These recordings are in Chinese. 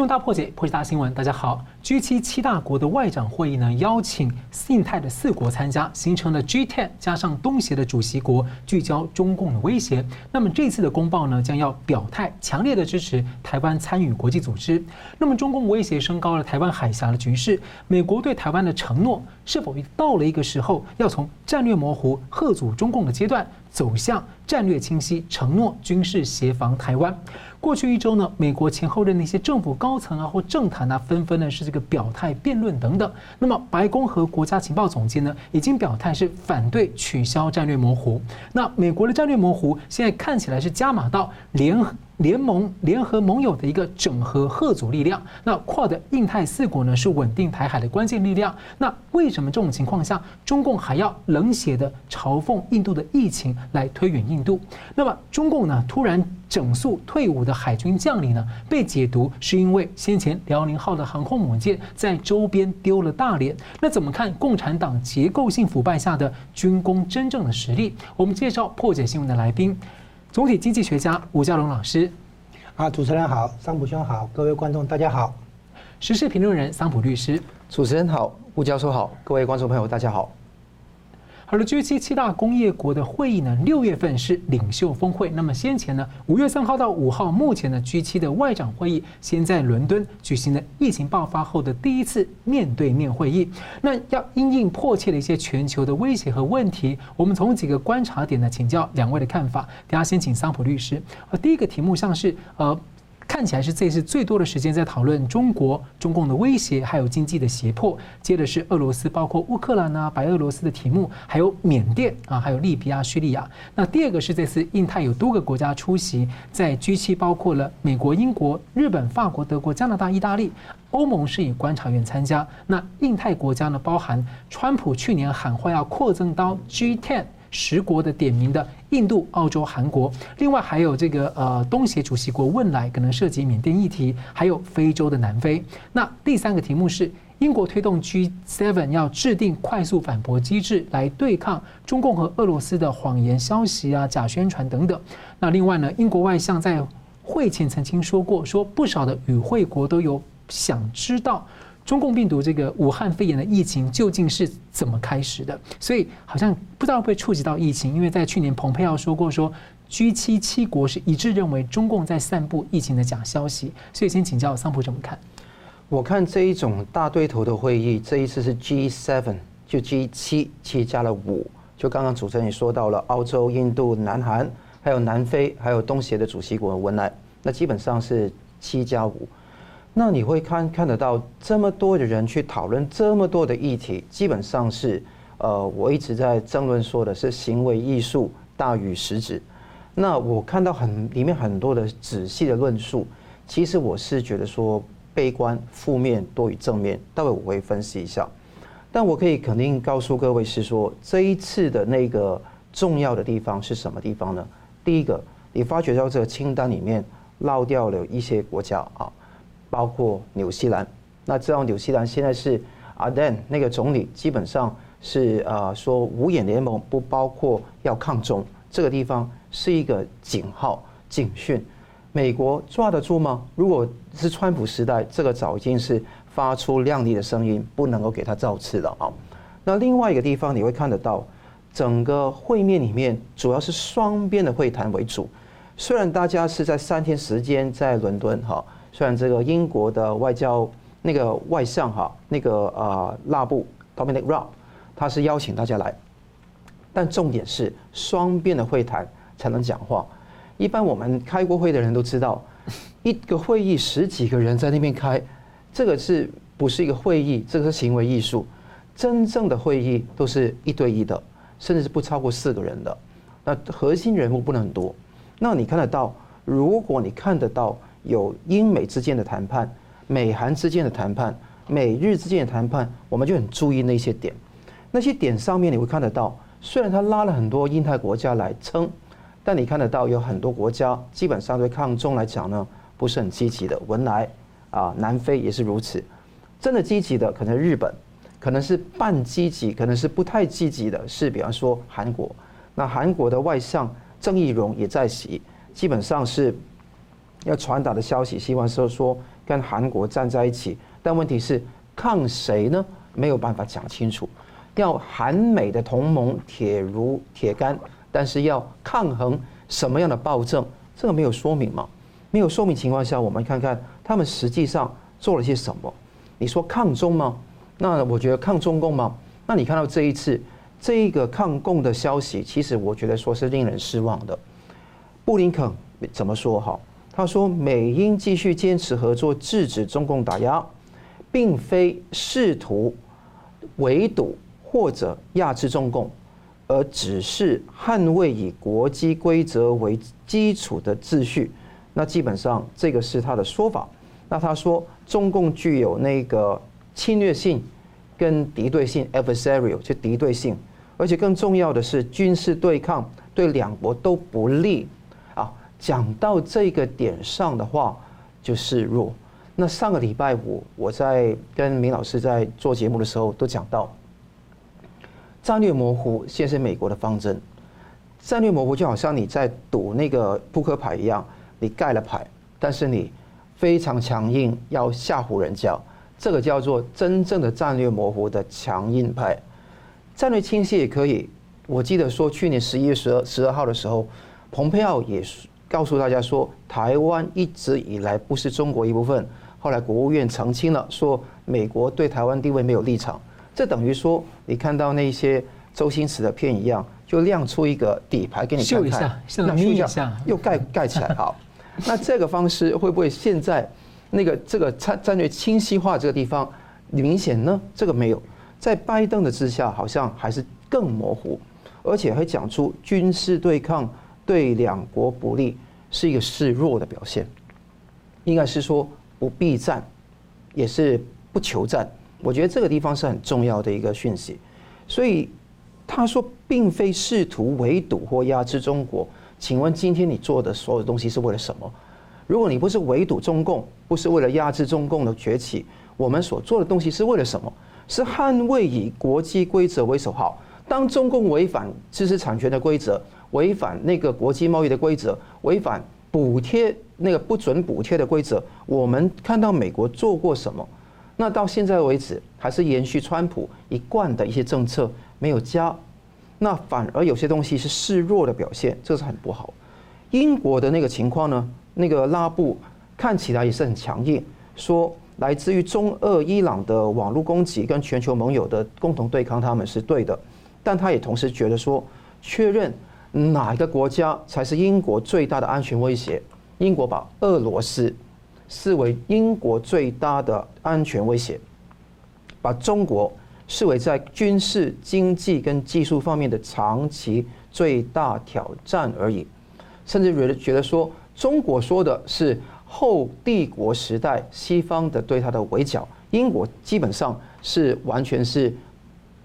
新闻大破解，破解大新闻。大家好，G7 七大国的外长会议呢，邀请信泰的四国参加，形成了 G10 加上东协的主席国，聚焦中共的威胁。那么这次的公报呢，将要表态，强烈的支持台湾参与国际组织。那么中共威胁升高了台湾海峡的局势，美国对台湾的承诺是否到了一个时候，要从战略模糊、吓阻中共的阶段，走向战略清晰，承诺军事协防台湾？过去一周呢，美国前后任的一些政府高层啊或政坛啊，纷纷呢是这个表态辩论等等。那么白宫和国家情报总监呢，已经表态是反对取消战略模糊。那美国的战略模糊现在看起来是加码到联合联盟联合盟友的一个整合吓阻力量。那跨的印太四国呢是稳定台海的关键力量。那为什么这种情况下，中共还要冷血的嘲讽印度的疫情来推远印度？那么中共呢突然整肃退伍的海军将领呢，被解读是因为先前辽宁号的航空母舰在周边丢了大脸。那怎么看共产党结构性腐败下的军工真正的实力？我们介绍破解新闻的来宾，总体经济学家吴家龙老师。啊，主持人好，桑普兄好，各位观众大家好。时事评论人桑普律师，主持人好，吴教授好，各位观众朋友大家好。好了，G7 七大工业国的会议呢，六月份是领袖峰会。那么先前呢，五月三号到五号，目前呢 G7 的外长会议先在伦敦举行了疫情爆发后的第一次面对面会议。那要因应迫切的一些全球的威胁和问题，我们从几个观察点呢，请教两位的看法。大家先请桑普律师。呃，第一个题目像是呃。看起来是这次最多的时间在讨论中国、中共的威胁，还有经济的胁迫。接着是俄罗斯，包括乌克兰啊、白俄罗斯的题目，还有缅甸啊，还有利比亚、叙利亚。那第二个是这次印太有多个国家出席，在 G7 包括了美国、英国、日本、法国、德国、加拿大、意大利，欧盟是以观察员参加。那印太国家呢，包含川普去年喊话要扩增到 G10。十国的点名的印度、澳洲、韩国，另外还有这个呃东协主席国汶莱，可能涉及缅甸议题，还有非洲的南非。那第三个题目是英国推动 G7 要制定快速反驳机制来对抗中共和俄罗斯的谎言消息啊、假宣传等等。那另外呢，英国外相在会前曾经说过，说不少的与会国都有想知道。中共病毒这个武汉肺炎的疫情究竟是怎么开始的？所以好像不知道会触及到疫情，因为在去年蓬佩奥说过说，G7 七国是一致认为中共在散布疫情的假消息。所以先请教桑普怎么看？我看这一种大对头的会议，这一次是 G7，就 G7 七加了五，就刚刚主持人也说到了澳洲、印度、南韩，还有南非，还有东协的主席国文莱，那基本上是七加五。那你会看看得到这么多的人去讨论这么多的议题，基本上是，呃，我一直在争论说的是行为艺术大于实质。那我看到很里面很多的仔细的论述，其实我是觉得说悲观负面多于正面，待会我会分析一下。但我可以肯定告诉各位是说，这一次的那个重要的地方是什么地方呢？第一个，你发觉到这个清单里面漏掉了一些国家啊。包括纽西兰，那知道纽西兰现在是阿登那个总理，基本上是呃说五眼联盟不包括要抗中，这个地方是一个警号警讯，美国抓得住吗？如果是川普时代，这个早已经是发出亮丽的声音，不能够给他造次了啊。那另外一个地方你会看得到，整个会面里面主要是双边的会谈为主，虽然大家是在三天时间在伦敦哈。虽然这个英国的外交那个外相哈，那个呃拉布 Dominic Raab，他是邀请大家来，但重点是双边的会谈才能讲话。一般我们开过会的人都知道，一个会议十几个人在那边开，这个是不是一个会议？这个是行为艺术。真正的会议都是一对一的，甚至是不超过四个人的。那核心人物不能很多。那你看得到，如果你看得到。有英美之间的谈判，美韩之间的谈判，美日之间的谈判，我们就很注意那些点。那些点上面你会看得到，虽然他拉了很多印太国家来撑，但你看得到有很多国家基本上对抗中来讲呢，不是很积极的。文莱啊，南非也是如此。真的积极的可能日本，可能是半积极，可能是不太积极的，是比方说韩国。那韩国的外相郑义溶也在席，基本上是。要传达的消息，希望说说跟韩国站在一起，但问题是抗谁呢？没有办法讲清楚。要韩美的同盟铁如铁杆，但是要抗衡什么样的暴政，这个没有说明嘛？没有说明情况下，我们看看他们实际上做了些什么。你说抗中吗？那我觉得抗中共吗？那你看到这一次这一个抗共的消息，其实我觉得说是令人失望的。布林肯怎么说？哈，他说美英继续坚持合作，制止中共打压，并非试图围堵或者压制中共，而只是捍卫以国际规则为基础的秩序。那基本上这个是他的说法。那他说中共具有那个侵略性跟敌对性 （adversarial） 就敌对性，而且更重要的是军事对抗对两国都不利。讲到这个点上的话，就示弱。那上个礼拜五我在跟明老师在做节目的时候都讲到，战略模糊现在是美国的方针。战略模糊就好像你在赌那个扑克牌一样。你盖了牌，但是你非常强硬，要吓唬人家，这个叫做真正的战略模糊的强硬派。战略清晰也可以。我记得说去年十一月十二十二号的时候，蓬佩奥也告诉大家说，台湾一直以来不是中国一部分。后来国务院澄清了，说美国对台湾地位没有立场。这等于说你看到那些周星驰的片一样，就亮出一个底牌给你看看，秀一一下，又盖盖起来，好。那这个方式会不会现在那个这个战战略清晰化这个地方明显呢？这个没有，在拜登的之下好像还是更模糊，而且还讲出军事对抗对两国不利，是一个示弱的表现，应该是说不避战，也是不求战。我觉得这个地方是很重要的一个讯息，所以他说并非试图围堵或压制中国。请问今天你做的所有东西是为了什么？如果你不是围堵中共，不是为了压制中共的崛起，我们所做的东西是为了什么？是捍卫以国际规则为首号。当中共违反知识产权的规则，违反那个国际贸易的规则，违反补贴那个不准补贴的规则，我们看到美国做过什么？那到现在为止，还是延续川普一贯的一些政策，没有加。那反而有些东西是示弱的表现，这是很不好。英国的那个情况呢？那个拉布看起来也是很强硬，说来自于中俄伊朗的网络攻击跟全球盟友的共同对抗，他们是对的。但他也同时觉得说，确认哪个国家才是英国最大的安全威胁？英国把俄罗斯视为英国最大的安全威胁，把中国。视为在军事、经济跟技术方面的长期最大挑战而已，甚至觉得觉得说，中国说的是后帝国时代西方的对他的围剿，英国基本上是完全是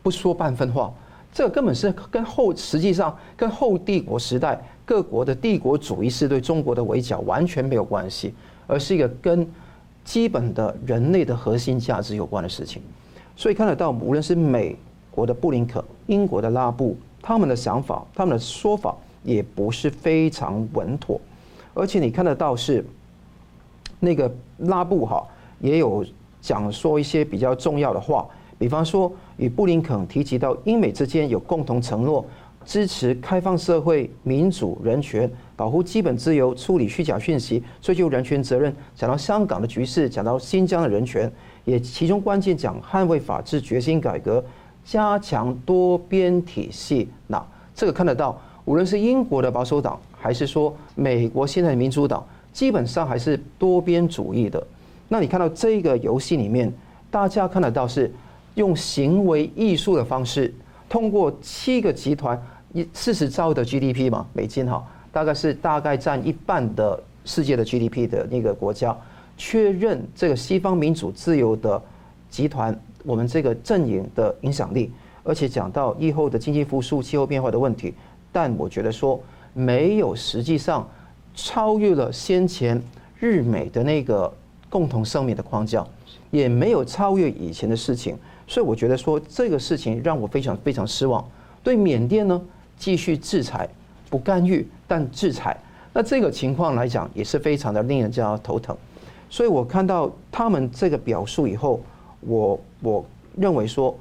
不说半分话，这根本是跟后实际上跟后帝国时代各国的帝国主义是对中国的围剿完全没有关系，而是一个跟基本的人类的核心价值有关的事情。所以看得到，无论是美国的布林肯、英国的拉布，他们的想法、他们的说法也不是非常稳妥。而且你看得到是那个拉布哈，也有讲说一些比较重要的话，比方说与布林肯提及到英美之间有共同承诺，支持开放社会、民主、人权、保护基本自由、处理虚假讯息、追究人权责任。讲到香港的局势，讲到新疆的人权。也其中关键讲捍卫法治、决心改革、加强多边体系。那这个看得到，无论是英国的保守党，还是说美国现在的民主党，基本上还是多边主义的。那你看到这个游戏里面，大家看得到是用行为艺术的方式，通过七个集团一四十兆的 GDP 嘛，美金哈，大概是大概占一半的世界的 GDP 的那个国家。确认这个西方民主自由的集团，我们这个阵营的影响力，而且讲到以后的经济复苏、气候变化的问题，但我觉得说没有实际上超越了先前日美的那个共同声明的框架，也没有超越以前的事情，所以我觉得说这个事情让我非常非常失望。对缅甸呢，继续制裁，不干预，但制裁。那这个情况来讲，也是非常的令人家头疼。所以我看到他们这个表述以后，我我认为说，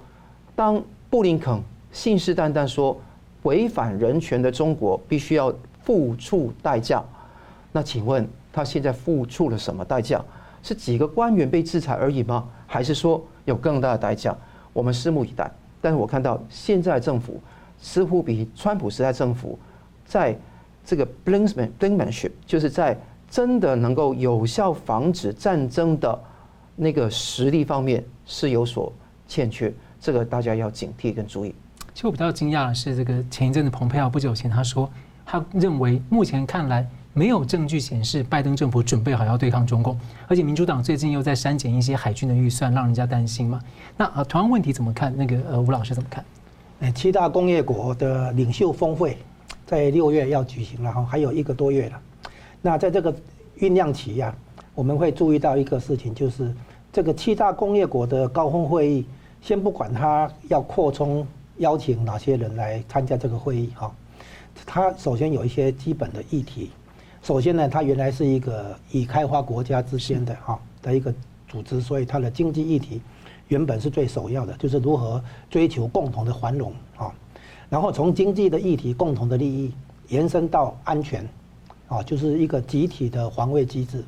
当布林肯信誓旦旦说违反人权的中国必须要付出代价，那请问他现在付出了什么代价？是几个官员被制裁而已吗？还是说有更大的代价？我们拭目以待。但是我看到现在政府似乎比川普时代政府在这个 blinksman blinkmanship，就是在真的能够有效防止战争的那个实力方面是有所欠缺，这个大家要警惕跟注意。其实我比较惊讶的是，这个前一阵子蓬佩奥不久前他说，他认为目前看来没有证据显示拜登政府准备好要对抗中共，而且民主党最近又在删减一些海军的预算，让人家担心嘛。那呃，同样问题怎么看？那个呃，吴老师怎么看？哎，七大工业国的领袖峰会在六月要举行了哈，还有一个多月了。那在这个酝酿期呀，我们会注意到一个事情，就是这个七大工业国的高峰会议，先不管它要扩充。邀请哪些人来参加这个会议？哈，它首先有一些基本的议题。首先呢，它原来是一个已开发国家之间的哈的一个组织，所以它的经济议题原本是最首要的，就是如何追求共同的繁荣啊。然后从经济的议题、共同的利益延伸到安全，啊，就是一个集体的防卫机制。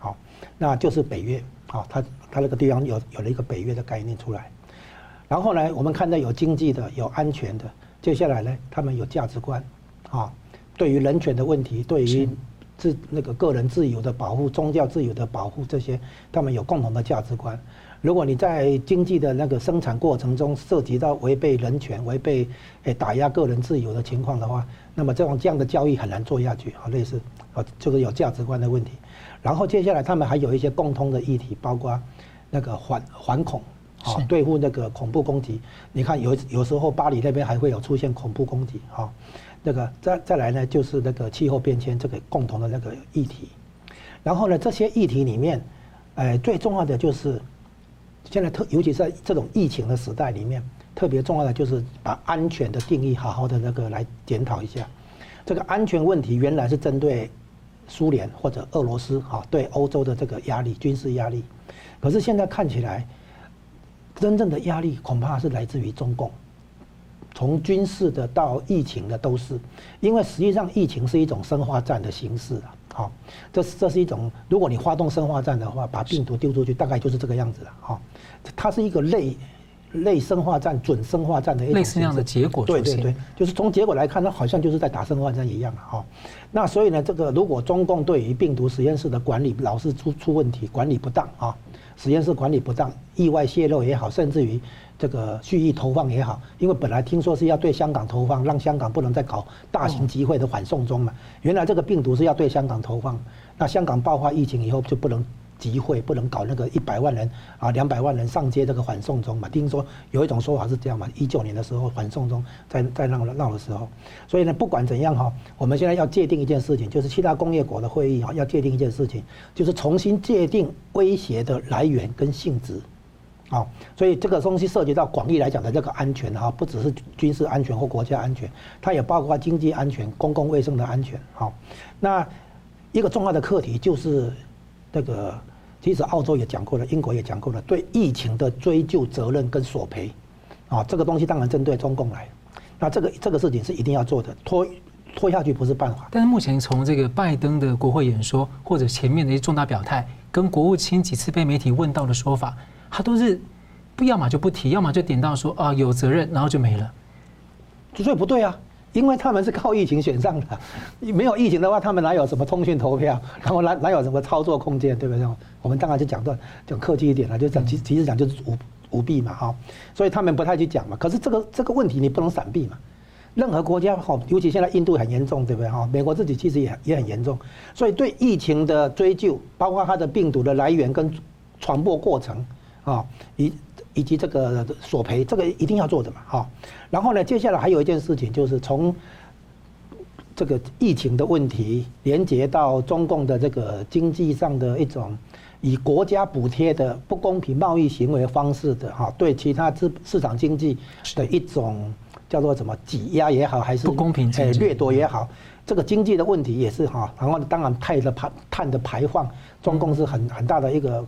好，那就是北约啊，它它那个地方有有了一个北约的概念出来。然后呢，我们看到有经济的，有安全的。接下来呢，他们有价值观，啊，对于人权的问题，对于自那个个人自由的保护、宗教自由的保护这些，他们有共同的价值观。如果你在经济的那个生产过程中涉及到违背人权、违背诶打压个人自由的情况的话，那么这种这样的交易很难做下去。啊，类似啊，就是有价值观的问题。然后接下来他们还有一些共通的议题，包括那个反反恐。好，对付那个恐怖攻击，你看有有时候巴黎那边还会有出现恐怖攻击，哈，那个再再来呢，就是那个气候变迁这个共同的那个议题，然后呢，这些议题里面，哎，最重要的就是现在特，尤其是在这种疫情的时代里面，特别重要的就是把安全的定义好好的那个来检讨一下。这个安全问题原来是针对苏联或者俄罗斯，哈，对欧洲的这个压力，军事压力，可是现在看起来。真正的压力恐怕是来自于中共，从军事的到疫情的都是，因为实际上疫情是一种生化战的形式啊，好，这是这是一种，如果你发动生化战的话，把病毒丢出去，大概就是这个样子了，哈，它是一个类类生化战、准生化战的一种类似这样的结果，对对对，就是从结果来看，它好像就是在打生化战一样，哈，那所以呢，这个如果中共对于病毒实验室的管理老是出出问题，管理不当啊。实验室管理不当，意外泄露也好，甚至于这个蓄意投放也好，因为本来听说是要对香港投放，让香港不能再搞大型集会的反送中嘛。原来这个病毒是要对香港投放，那香港爆发疫情以后就不能。集会不能搞那个一百万人啊，两百万人上街这个反送中嘛？听说有一种说法是这样嘛？一九年的时候反送中在在闹闹的时候，所以呢，不管怎样哈，我们现在要界定一件事情，就是七大工业国的会议哈，要界定一件事情，就是重新界定威胁的来源跟性质，啊，所以这个东西涉及到广义来讲的这个安全哈，不只是军事安全或国家安全，它也包括经济安全、公共卫生的安全。好，那一个重要的课题就是这个。其实澳洲也讲过了，英国也讲过了，对疫情的追究责任跟索赔，啊，这个东西当然针对中共来，那这个这个事情是一定要做的，拖拖下去不是办法。但是目前从这个拜登的国会演说或者前面的一些重大表态，跟国务卿几次被媒体问到的说法，他都是不要么就不提，要么就点到说啊有责任，然后就没了，所以不对啊。因为他们是靠疫情选上的，没有疫情的话，他们哪有什么通讯投票，然后哪哪有什么操作空间，对不对？我们当然就讲段讲客气一点了，就讲其其实讲就是舞舞弊嘛，哈，所以他们不太去讲嘛。可是这个这个问题你不能闪避嘛。任何国家哈，尤其现在印度很严重，对不对？哈，美国自己其实也也很严重，所以对疫情的追究，包括它的病毒的来源跟传播过程啊，以以及这个索赔，这个一定要做的嘛，哈。然后呢，接下来还有一件事情，就是从这个疫情的问题连接到中共的这个经济上的一种以国家补贴的不公平贸易行为方式的哈，对其他市市场经济的一种叫做什么挤压也好，还是不公平哎掠夺也好，这个经济的问题也是哈。然后当然碳的排碳的排放，中共是很很大的一个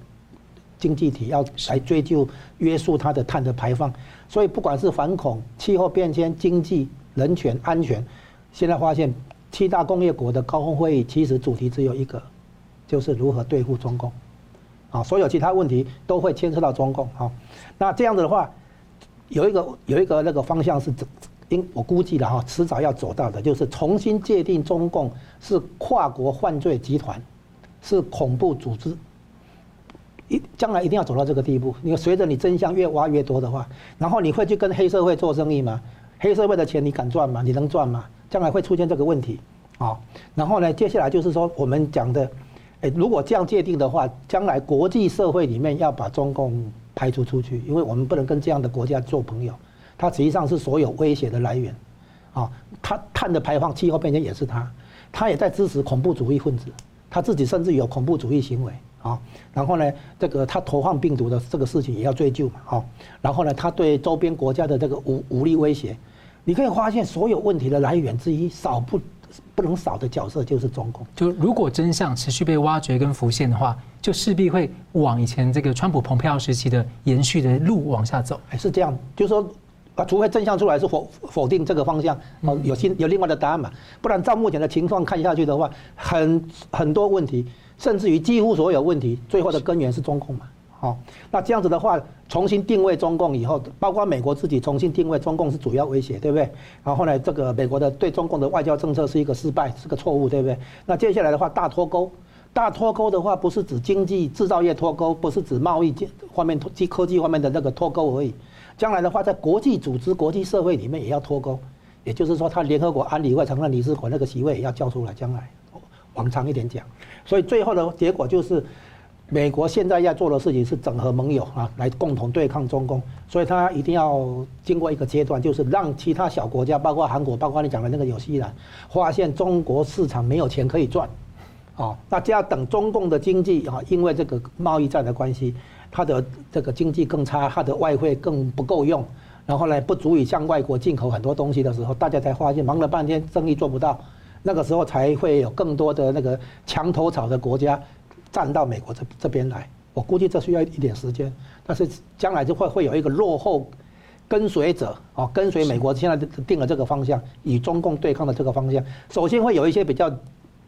经济体，要来追究约束它的碳的排放。所以不管是反恐、气候变迁、经济、人权、安全，现在发现七大工业国的高峰会议其实主题只有一个，就是如何对付中共。啊，所有其他问题都会牵涉到中共。好，那这样子的话，有一个有一个那个方向是，应我估计的哈，迟早要走到的，就是重新界定中共是跨国犯罪集团，是恐怖组织。一将来一定要走到这个地步。你随着你真相越挖越多的话，然后你会去跟黑社会做生意吗？黑社会的钱你敢赚吗？你能赚吗？将来会出现这个问题。啊，然后呢，接下来就是说我们讲的。诶如果这样界定的话，将来国际社会里面要把中共排除出去，因为我们不能跟这样的国家做朋友。它实际上是所有威胁的来源，啊，它碳的排放、气候变迁也是它，它也在支持恐怖主义分子，它自己甚至有恐怖主义行为啊。然后呢，这个他投放病毒的这个事情也要追究嘛，啊。然后呢，他对周边国家的这个武武力威胁，你可以发现所有问题的来源之一少不。不能少的角色就是中共。就如果真相持续被挖掘跟浮现的话，就势必会往以前这个川普蓬佩奥时期的延续的路往下走。还是这样，就是说啊，除非真相出来是否否定这个方向，哦，有新有另外的答案嘛？不然照目前的情况看下去的话，很很多问题，甚至于几乎所有问题，最后的根源是中共嘛。好，那这样子的话，重新定位中共以后，包括美国自己重新定位中共是主要威胁，对不对？然后呢，这个美国的对中共的外交政策是一个失败，是个错误，对不对？那接下来的话，大脱钩，大脱钩的话，不是指经济制造业脱钩，不是指贸易方面、科科技方面的那个脱钩而已。将来的话，在国际组织、国际社会里面也要脱钩，也就是说，他联合国安理会常任理事国那个席位也要交出来。将来往长一点讲，所以最后的结果就是。美国现在要做的事情是整合盟友啊，来共同对抗中共，所以他一定要经过一个阶段，就是让其他小国家，包括韩国，包括你讲的那个纽西兰，发现中国市场没有钱可以赚，啊，那就要等中共的经济啊，因为这个贸易战的关系，它的这个经济更差，它的外汇更不够用，然后呢，不足以向外国进口很多东西的时候，大家才发现忙了半天生意做不到，那个时候才会有更多的那个墙头草的国家。站到美国这这边来，我估计这需要一点时间，但是将来就会会有一个落后跟随者啊，跟随美国现在定了这个方向，与中共对抗的这个方向，首先会有一些比较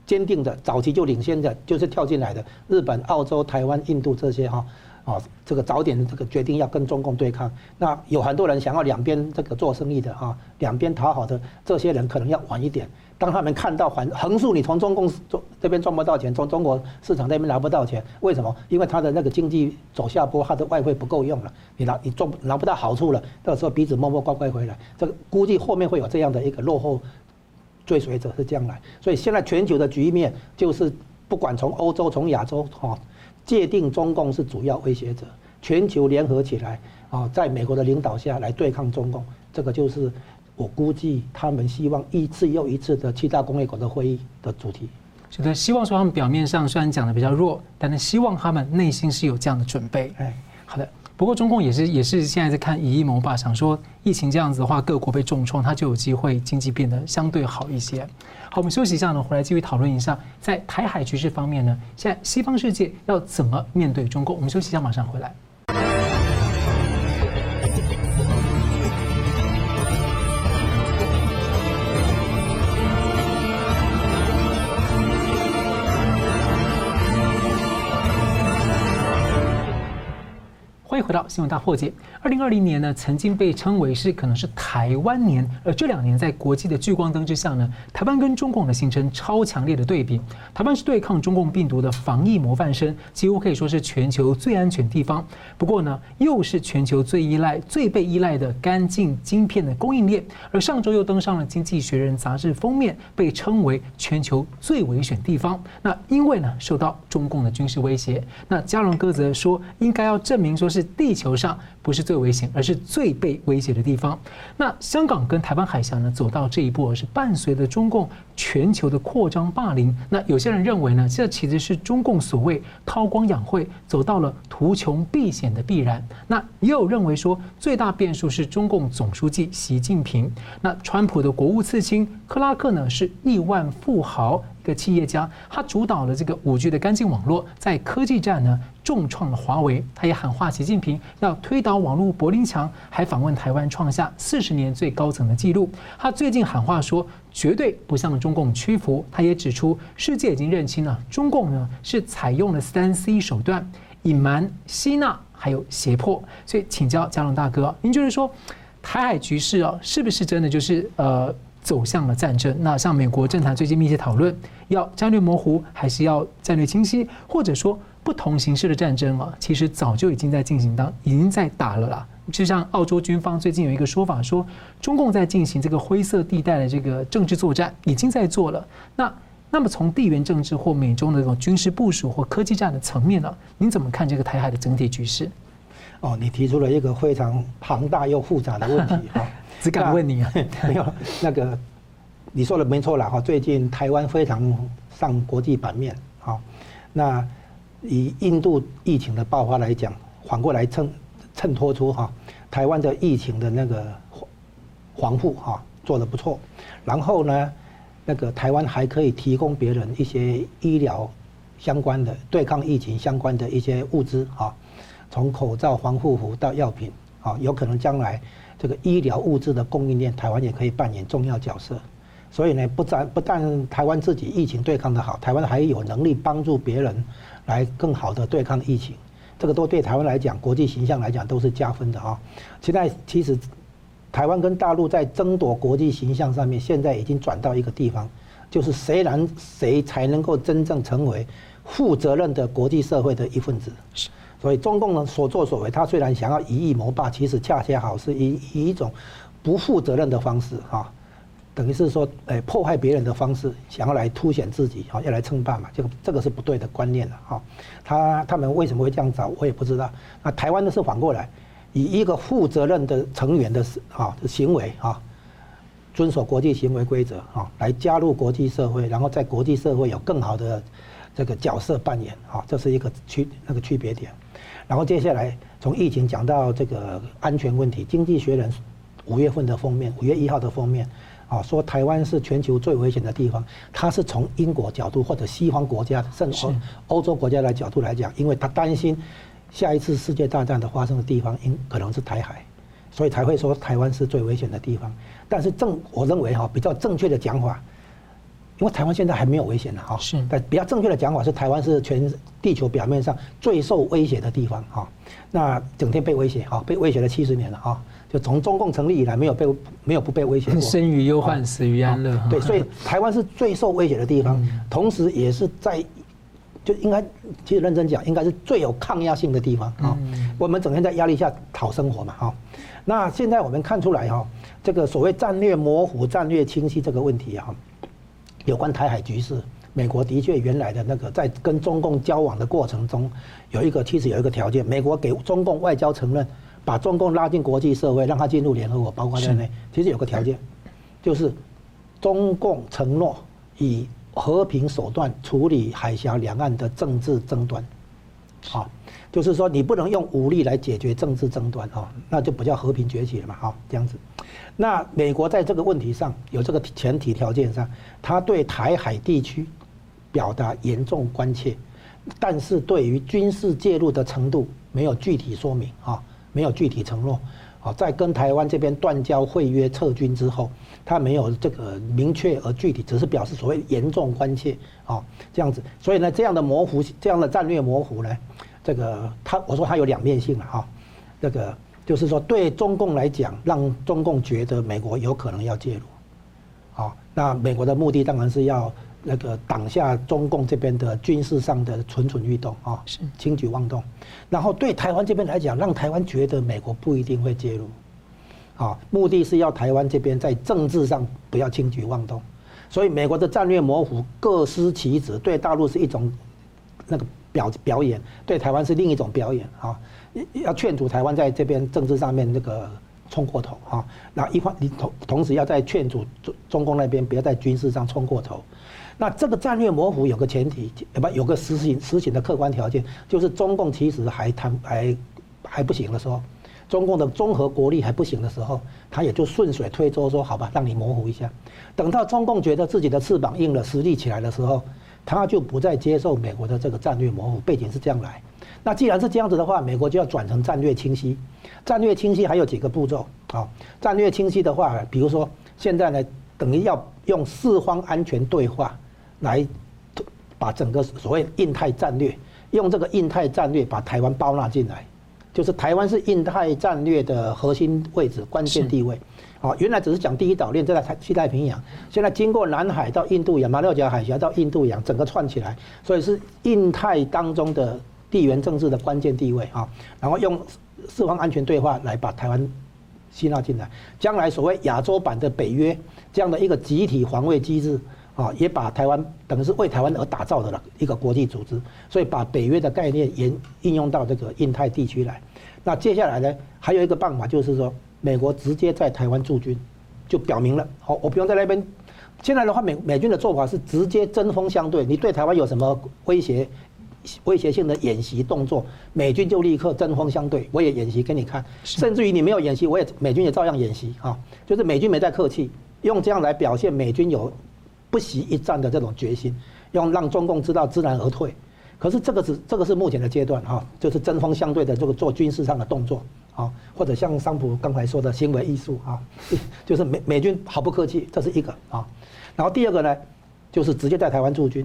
坚定的，早期就领先的，就是跳进来的日本、澳洲、台湾、印度这些哈啊，这个早点这个决定要跟中共对抗，那有很多人想要两边这个做生意的哈，两边讨好的这些人可能要晚一点。当他们看到横横竖，你从中共这边赚不到钱，从中国市场那边拿不到钱，为什么？因为他的那个经济走下坡，他的外汇不够用了，你拿你赚拿不到好处了，到时候鼻子摸摸乖乖回来。这个估计后面会有这样的一个落后追随者是将来，所以现在全球的局面就是，不管从欧洲从亚洲哈，界定中共是主要威胁者，全球联合起来啊，在美国的领导下来对抗中共，这个就是。我估计他们希望一次又一次的七大工业国的会议的主题，觉得希望说他们表面上虽然讲的比较弱，但是希望他们内心是有这样的准备。哎，好的。不过中共也是也是现在在看以一谋霸，想说疫情这样子的话，各国被重创，它就有机会经济变得相对好一些。好，我们休息一下呢，回来继续讨论一下，在台海局势方面呢，现在西方世界要怎么面对中共？我们休息一下，马上回来。欢迎回到新闻大破解。二零二零年呢，曾经被称为是可能是台湾年，而这两年在国际的聚光灯之下呢，台湾跟中共呢形成超强烈的对比。台湾是对抗中共病毒的防疫模范生，几乎可以说是全球最安全地方。不过呢，又是全球最依赖、最被依赖的干净晶片的供应链。而上周又登上了《经济学人》杂志封面，被称为全球最危险地方。那因为呢，受到中共的军事威胁。那嘉荣哥则说，应该要证明说是。地球上不是最危险，而是最被威胁的地方。那香港跟台湾海峡呢，走到这一步，是伴随着中共全球的扩张霸凌。那有些人认为呢，这其实是中共所谓韬光养晦，走到了图穷匕险的必然。那也有认为说，最大变数是中共总书记习近平。那川普的国务次卿克拉克呢，是亿万富豪。个企业家，他主导了这个五 G 的干净网络，在科技战呢重创了华为。他也喊话习近平要推倒网络柏林墙，还访问台湾，创下四十年最高层的记录。他最近喊话说，绝对不向中共屈服。他也指出，世界已经认清了中共呢是采用了三 C 手段，隐瞒、吸纳还有胁迫。所以，请教嘉龙大哥，您觉得说台海局势啊，是不是真的就是呃？走向了战争。那像美国政坛最近密切讨论，要战略模糊还是要战略清晰，或者说不同形式的战争啊，其实早就已经在进行当，已经在打了啦。就像澳洲军方最近有一个说法，说中共在进行这个灰色地带的这个政治作战，已经在做了。那那么从地缘政治或美中的这种军事部署或科技战的层面呢，您怎么看这个台海的整体局势？哦，你提出了一个非常庞大又复杂的问题哈。只敢问你啊，没有那个，你说的没错了哈。最近台湾非常上国际版面，好，那以印度疫情的爆发来讲，反过来衬衬托出哈，台湾的疫情的那个防护哈做得不错。然后呢，那个台湾还可以提供别人一些医疗相关的对抗疫情相关的一些物资哈，从口罩、防护服到药品啊，有可能将来。这个医疗物资的供应链，台湾也可以扮演重要角色。所以呢，不但不但台湾自己疫情对抗得好，台湾还有能力帮助别人来更好的对抗疫情。这个都对台湾来讲，国际形象来讲都是加分的啊。现在其实台湾跟大陆在争夺国际形象上面，现在已经转到一个地方，就是谁能谁才能够真正成为负责任的国际社会的一份子。所以中共的所作所为，他虽然想要以夷谋霸，其实恰恰好是以以一种不负责任的方式哈，等于是说，诶破坏别人的方式，想要来凸显自己哈，要来称霸嘛，这个这个是不对的观念了哈。他他们为什么会这样找，我也不知道。那台湾的是反过来，以一个负责任的成员的啊行为啊，遵守国际行为规则啊，来加入国际社会，然后在国际社会有更好的这个角色扮演啊，这是一个区那个区别点。然后接下来从疫情讲到这个安全问题，《经济学人》五月份的封面，五月一号的封面，啊，说台湾是全球最危险的地方。他是从英国角度或者西方国家甚至欧洲国家的角度来讲，因为他担心下一次世界大战的发生的地方，应可能是台海，所以才会说台湾是最危险的地方。但是正我认为哈，比较正确的讲法。因为台湾现在还没有危险呢，哈。是。但比较正确的讲法是，台湾是全地球表面上最受威胁的地方，哈。那整天被威胁，哈，被威胁了七十年了，哈。就从中共成立以来，没有被没有不被威胁过。生于忧患，死于安乐。对，所以台湾是最受威胁的地方，同时也是在，就应该其实认真讲，应该是最有抗压性的地方，啊。我们整天在压力下讨生活嘛，哈。那现在我们看出来，哈，这个所谓战略模糊、战略清晰这个问题，哈。有关台海局势，美国的确原来的那个在跟中共交往的过程中，有一个其实有一个条件，美国给中共外交承认，把中共拉进国际社会，让他进入联合国，包括在内，其实有个条件，就是中共承诺以和平手段处理海峡两岸的政治争端，好。就是说，你不能用武力来解决政治争端啊，那就不叫和平崛起了嘛，哈，这样子。那美国在这个问题上有这个前提条件上，他对台海地区表达严重关切，但是对于军事介入的程度没有具体说明啊，没有具体承诺。啊，在跟台湾这边断交会约撤军之后，他没有这个明确而具体，只是表示所谓严重关切啊，这样子。所以呢，这样的模糊，这样的战略模糊呢？这个他我说他有两面性了哈，这个就是说对中共来讲，让中共觉得美国有可能要介入，好，那美国的目的当然是要那个挡下中共这边的军事上的蠢蠢欲动啊，是。轻举妄动，然后对台湾这边来讲，让台湾觉得美国不一定会介入，啊，目的是要台湾这边在政治上不要轻举妄动，所以美国的战略模糊各司其职，对大陆是一种那个。表表演，对台湾是另一种表演啊，要劝阻台湾在这边政治上面那个冲过头啊，那一方你同同时要在劝阻中中共那边不要在军事上冲过头。那这个战略模糊有个前提，不有个实行实行的客观条件，就是中共其实还谈还还不行的时候，中共的综合国力还不行的时候，他也就顺水推舟说好吧，让你模糊一下。等到中共觉得自己的翅膀硬了，实力起来的时候，他就不再接受美国的这个战略模糊。背景是这样来。那既然是这样子的话，美国就要转成战略清晰。战略清晰还有几个步骤啊？战略清晰的话，比如说现在呢，等于要用四方安全对话。来把整个所谓印太战略，用这个印太战略把台湾包纳进来，就是台湾是印太战略的核心位置、关键地位。啊，原来只是讲第一岛链在太西太平洋，现在经过南海到印度洋、马六甲海峡到印度洋，整个串起来，所以是印太当中的地缘政治的关键地位啊。然后用四方安全对话来把台湾吸纳进来，将来所谓亚洲版的北约这样的一个集体防卫机制。啊，也把台湾等于是为台湾而打造的了一个国际组织，所以把北约的概念沿应用到这个印太地区来。那接下来呢，还有一个办法就是说，美国直接在台湾驻军，就表明了，好，我不用在那边。现在的话，美美军的做法是直接针锋相对，你对台湾有什么威胁、威胁性的演习动作，美军就立刻针锋相对，我也演习给你看。甚至于你没有演习，我也美军也照样演习啊，就是美军没在客气，用这样来表现美军有。不惜一战的这种决心，用让中共知道知难而退。可是这个是这个是目前的阶段哈，就是针锋相对的这个做军事上的动作啊，或者像桑普刚才说的行为艺术啊，就是美美军毫不客气，这是一个啊。然后第二个呢，就是直接在台湾驻军。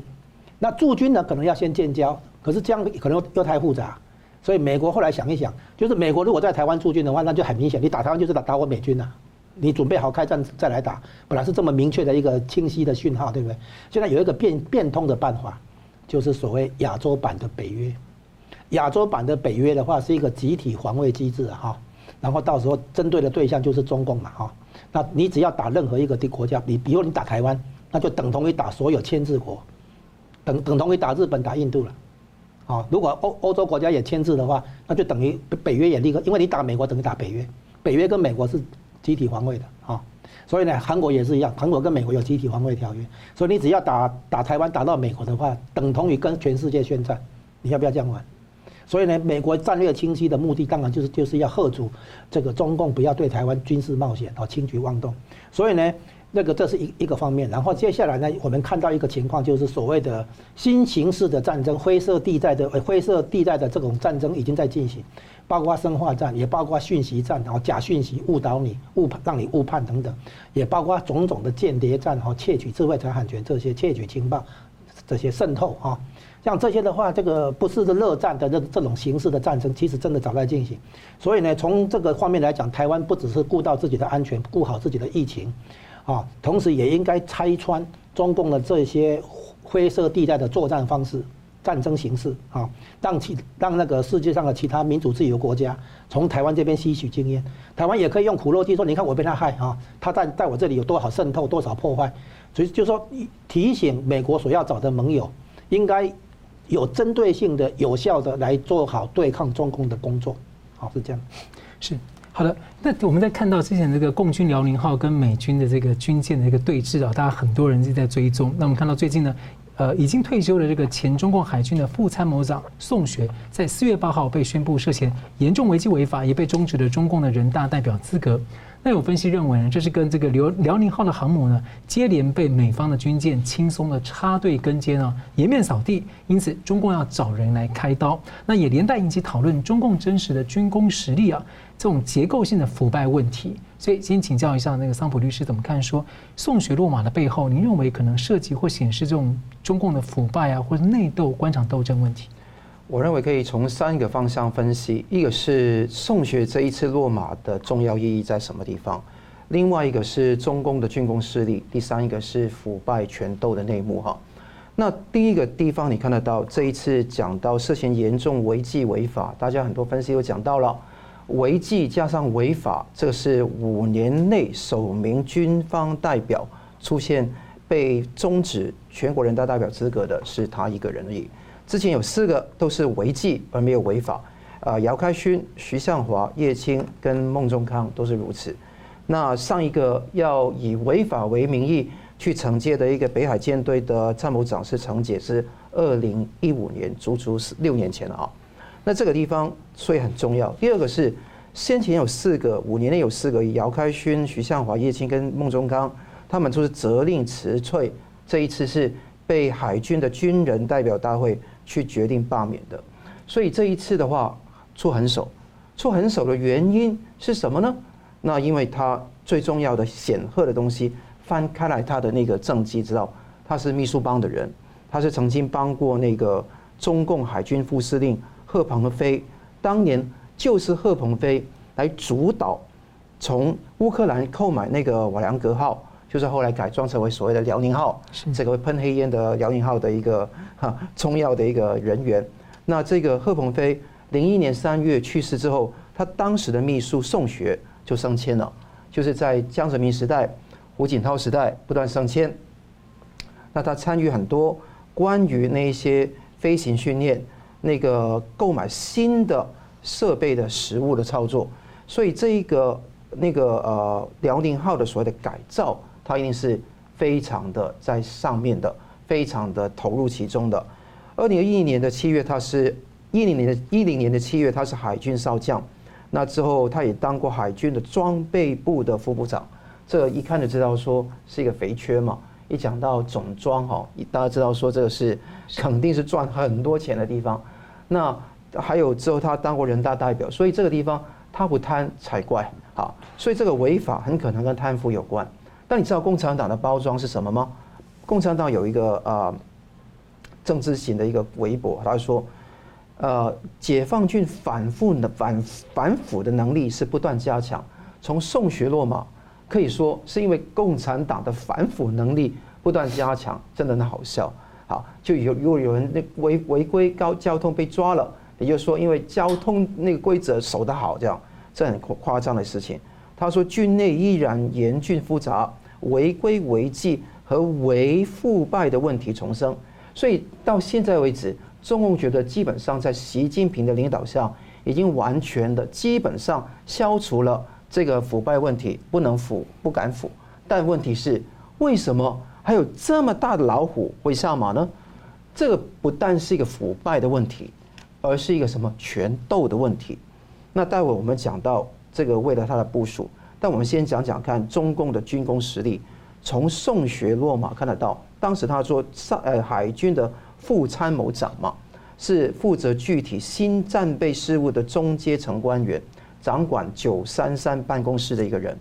那驻军呢，可能要先建交，可是这样可能又太复杂，所以美国后来想一想，就是美国如果在台湾驻军的话，那就很明显，你打台湾就是打打我美军呐。你准备好开战再来打，本来是这么明确的一个清晰的讯号，对不对？现在有一个变变通的办法，就是所谓亚洲版的北约。亚洲版的北约的话，是一个集体防卫机制哈，然后到时候针对的对象就是中共嘛哈。那你只要打任何一个的国家，你比如你打台湾，那就等同于打所有签字国，等等同于打日本、打印度了。啊，如果欧欧洲国家也签字的话，那就等于北约也立刻，因为你打美国等于打北约，北约跟美国是。集体防卫的啊，所以呢，韩国也是一样，韩国跟美国有集体防卫条约，所以你只要打打台湾打到美国的话，等同于跟全世界宣战，你要不要这样玩？所以呢，美国战略清晰的目的当然就是就是要吓阻这个中共不要对台湾军事冒险啊，轻举妄动。所以呢，那个这是一一个方面，然后接下来呢，我们看到一个情况就是所谓的新形式的战争，灰色地带的灰色地带的这种战争已经在进行。包括生化战，也包括讯息战，然后假讯息误导你、误判让你误判等等，也包括种种的间谍战，哈，窃取智慧财产权这些，窃取情报，这些渗透，哈，像这些的话，这个不是热战的这这种形式的战争，其实真的早在进行。所以呢，从这个方面来讲，台湾不只是顾到自己的安全，顾好自己的疫情，啊，同时也应该拆穿中共的这些灰色地带的作战方式。战争形式啊，让其让那个世界上的其他民主自由国家从台湾这边吸取经验。台湾也可以用苦肉计说，你看我被他害啊，他在在我这里有多少渗透，多少破坏。所以就说提醒美国所要找的盟友，应该有针对性的、有效的来做好对抗中共的工作。好，是这样。是好的。那我们在看到之前这个共军辽宁号跟美军的这个军舰的一个对峙啊，大家很多人是在追踪。那我们看到最近呢？呃，已经退休的这个前中共海军的副参谋长宋学，在四月八号被宣布涉嫌严重违纪违法，也被终止了中共的人大代表资格。那有分析认为呢，这是跟这个辽辽宁号的航母呢，接连被美方的军舰轻松的插队跟接呢，颜面扫地，因此中共要找人来开刀，那也连带引起讨论中共真实的军工实力啊，这种结构性的腐败问题。所以，先请教一下那个桑普律师怎么看？说宋学落马的背后，您认为可能涉及或显示这种中共的腐败啊，或者内斗、官场斗争问题？我认为可以从三个方向分析：一个是宋学这一次落马的重要意义在什么地方；另外一个是中共的军工势力；第三一个是腐败权斗的内幕。哈，那第一个地方你看得到，这一次讲到涉嫌严重违纪违法，大家很多分析都讲到了。违纪加上违法，这是五年内首名军方代表出现被终止全国人大代表资格的，是他一个人而已。之前有四个都是违纪而没有违法，啊，姚开勋、徐向华、叶青跟孟宗康都是如此。那上一个要以违法为名义去惩戒的一个北海舰队的参谋长是惩戒是二零一五年，足足是六年前了啊。那这个地方所以很重要。第二个是先前有四个，五年内有四个，姚开勋、徐向华、叶青跟孟宗康，他们都是责令辞退。这一次是被海军的军人代表大会。去决定罢免的，所以这一次的话出狠手，出狠手的原因是什么呢？那因为他最重要的显赫的东西，翻开来他的那个政绩，知道他是秘书帮的人，他是曾经帮过那个中共海军副司令贺鹏飞，当年就是贺鹏飞来主导从乌克兰购买那个瓦良格号。就是后来改装成为所谓的辽宁号，这个喷黑烟的辽宁号的一个哈重要的一个人员。那这个贺鹏飞零一年三月去世之后，他当时的秘书宋学就升迁了，就是在江泽民时代、胡锦涛时代不断升迁。那他参与很多关于那些飞行训练、那个购买新的设备的实物的操作，所以这一个那个呃辽宁号的所谓的改造。他一定是非常的在上面的，非常的投入其中的。二零一零年的七月，他是一零年的一零年的七月，他是海军少将。那之后，他也当过海军的装备部的副部长。这一看就知道说是一个肥缺嘛。一讲到总装哈，大家知道说这个是肯定是赚很多钱的地方。那还有之后，他当过人大代表，所以这个地方他不贪才怪。好，所以这个违法很可能跟贪腐有关。那你知道共产党的包装是什么吗？共产党有一个啊政治型的一个微博，他说，呃，解放军反腐的反反腐的能力是不断加强。从宋学落马可以说是因为共产党的反腐能力不断加强，真的很好笑。好，就有如果有人那违违规高交通被抓了，也就是说因为交通那个规则守得好，这样这很夸张的事情。他说军内依然严峻复杂。违规违纪和违腐败的问题重生，所以到现在为止，中共觉得基本上在习近平的领导下，已经完全的基本上消除了这个腐败问题，不能腐，不敢腐。但问题是，为什么还有这么大的老虎会下马呢？这个不但是一个腐败的问题，而是一个什么权斗的问题。那待会我们讲到这个，为了他的部署。但我们先讲讲看中共的军工实力。从宋学落马看得到，当时他说上呃海军的副参谋长嘛，是负责具体新战备事务的中阶层官员，掌管九三三办公室的一个人。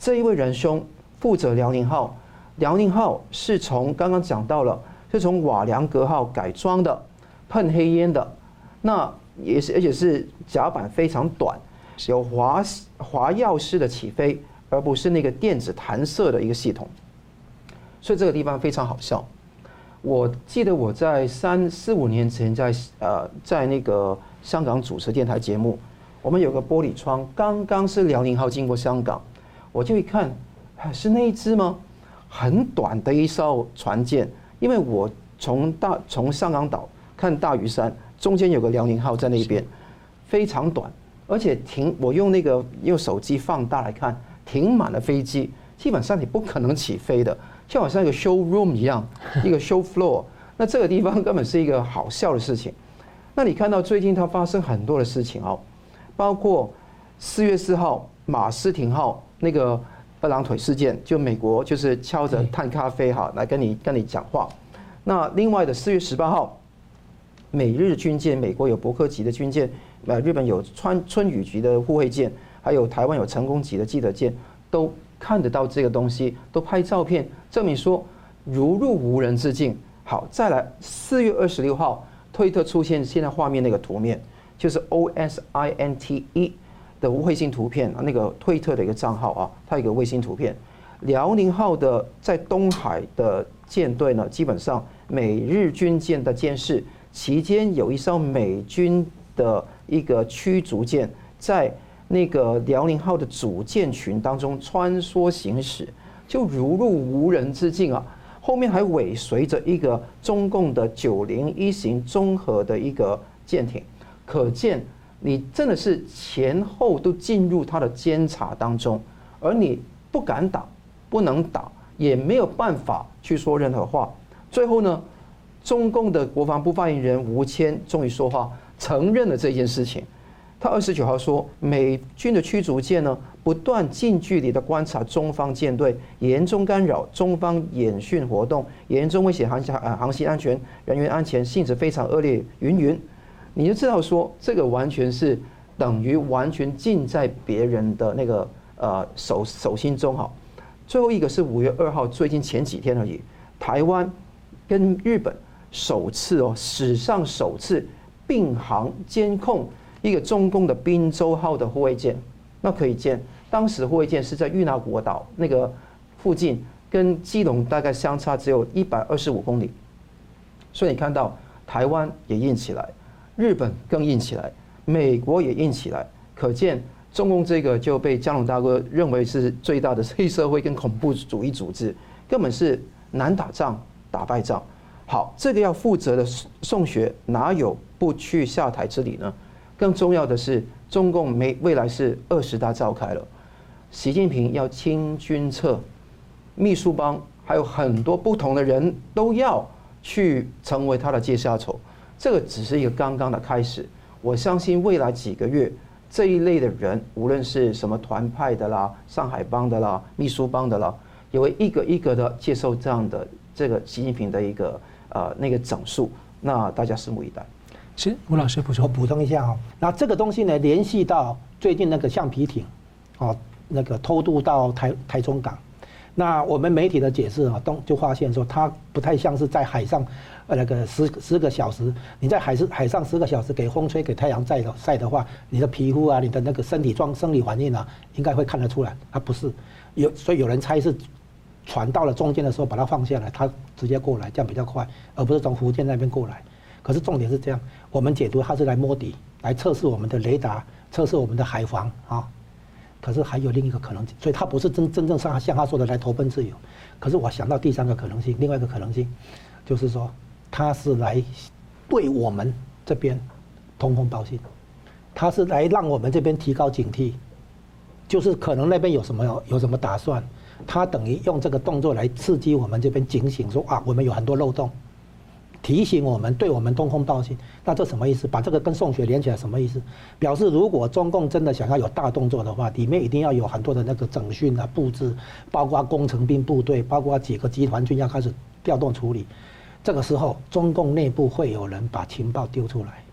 这一位仁兄负责辽宁号，辽宁号是从刚刚讲到了，是从瓦良格号改装的，喷黑烟的，那也是而且是甲板非常短。有滑滑跃式的起飞，而不是那个电子弹射的一个系统，所以这个地方非常好笑。我记得我在三四五年前在呃在那个香港主持电台节目，我们有个玻璃窗，刚刚是辽宁号经过香港，我就一看，是那一只吗？很短的一艘船舰，因为我从大从香港岛看大屿山，中间有个辽宁号在那边，非常短。而且停，我用那个用手机放大来看，停满了飞机，基本上你不可能起飞的，就好像一个 show room 一样，一个 show floor。那这个地方根本是一个好笑的事情。那你看到最近它发生很多的事情哦，包括四月四号马斯廷号那个二郎腿事件，就美国就是敲着碳咖啡哈来跟你跟你讲话。那另外的四月十八号，美日军舰，美国有伯克级的军舰。呃，日本有川春雨级的护卫舰，还有台湾有成功级的记者舰，都看得到这个东西，都拍照片证明说如入无人之境。好，再来四月二十六号，推特出现现在画面那个图面，就是 O S I N T E 的卫星图片，那个推特的一个账号啊，它有一个卫星图片，辽宁号的在东海的舰队呢，基本上美日军舰的监视期间，有一艘美军的。一个驱逐舰在那个辽宁号的主舰群当中穿梭行驶，就如入无人之境啊！后面还尾随着一个中共的九零一型综合的一个舰艇，可见你真的是前后都进入他的监察当中，而你不敢打，不能打，也没有办法去说任何话。最后呢，中共的国防部发言人吴谦终于说话，承认了这件事情。他二十九号说，美军的驱逐舰呢，不断近距离的观察中方舰队，严重干扰中方演训活动，严重威胁航行呃航行安全、人员安全，性质非常恶劣，云云。你就知道说，这个完全是等于完全尽在别人的那个呃手手心中哈。最后一个是五月二号，最近前几天而已，台湾跟日本首次哦，史上首次并航监控。一个中共的宾州号的护卫舰，那可以见，当时护卫舰是在玉那国岛那个附近，跟基隆大概相差只有一百二十五公里，所以你看到台湾也硬起来，日本更硬起来，美国也硬起来，可见中共这个就被江龙大哥认为是最大的黑社会跟恐怖主义组织，根本是难打仗打败仗。好，这个要负责的宋学哪有不去下台之理呢？更重要的是，中共没未来是二十大召开了，习近平要清君侧，秘书帮还有很多不同的人都要去成为他的阶下囚，这个只是一个刚刚的开始。我相信未来几个月，这一类的人，无论是什么团派的啦、上海帮的啦、秘书帮的啦，也会一个一个的接受这样的这个习近平的一个呃那个整数，那大家拭目以待。是吴老师补充，我补充一下哈，那这个东西呢，联系到最近那个橡皮艇，哦，那个偷渡到台台中港，那我们媒体的解释啊，都就发现说，它不太像是在海上，呃，那个十十个小时，你在海是海上十个小时给风吹给太阳晒的晒的话，你的皮肤啊，你的那个身体状生理反应啊，应该会看得出来，它不是，有所以有人猜是船到了中间的时候把它放下来，它直接过来，这样比较快，而不是从福建那边过来。可是重点是这样，我们解读它是来摸底，来测试我们的雷达，测试我们的海防啊。可是还有另一个可能性，所以它不是真真正像像他说的来投奔自由。可是我想到第三个可能性，另外一个可能性，就是说他是来对我们这边通风报信，他是来让我们这边提高警惕，就是可能那边有什么有什么打算，他等于用这个动作来刺激我们这边警醒，说啊，我们有很多漏洞。提醒我们，对我们通风报信，那这什么意思？把这个跟宋学连起来什么意思？表示如果中共真的想要有大动作的话，里面一定要有很多的那个整训啊、布置，包括工程兵部队，包括几个集团军要开始调动处理。这个时候，中共内部会有人把情报丢出来，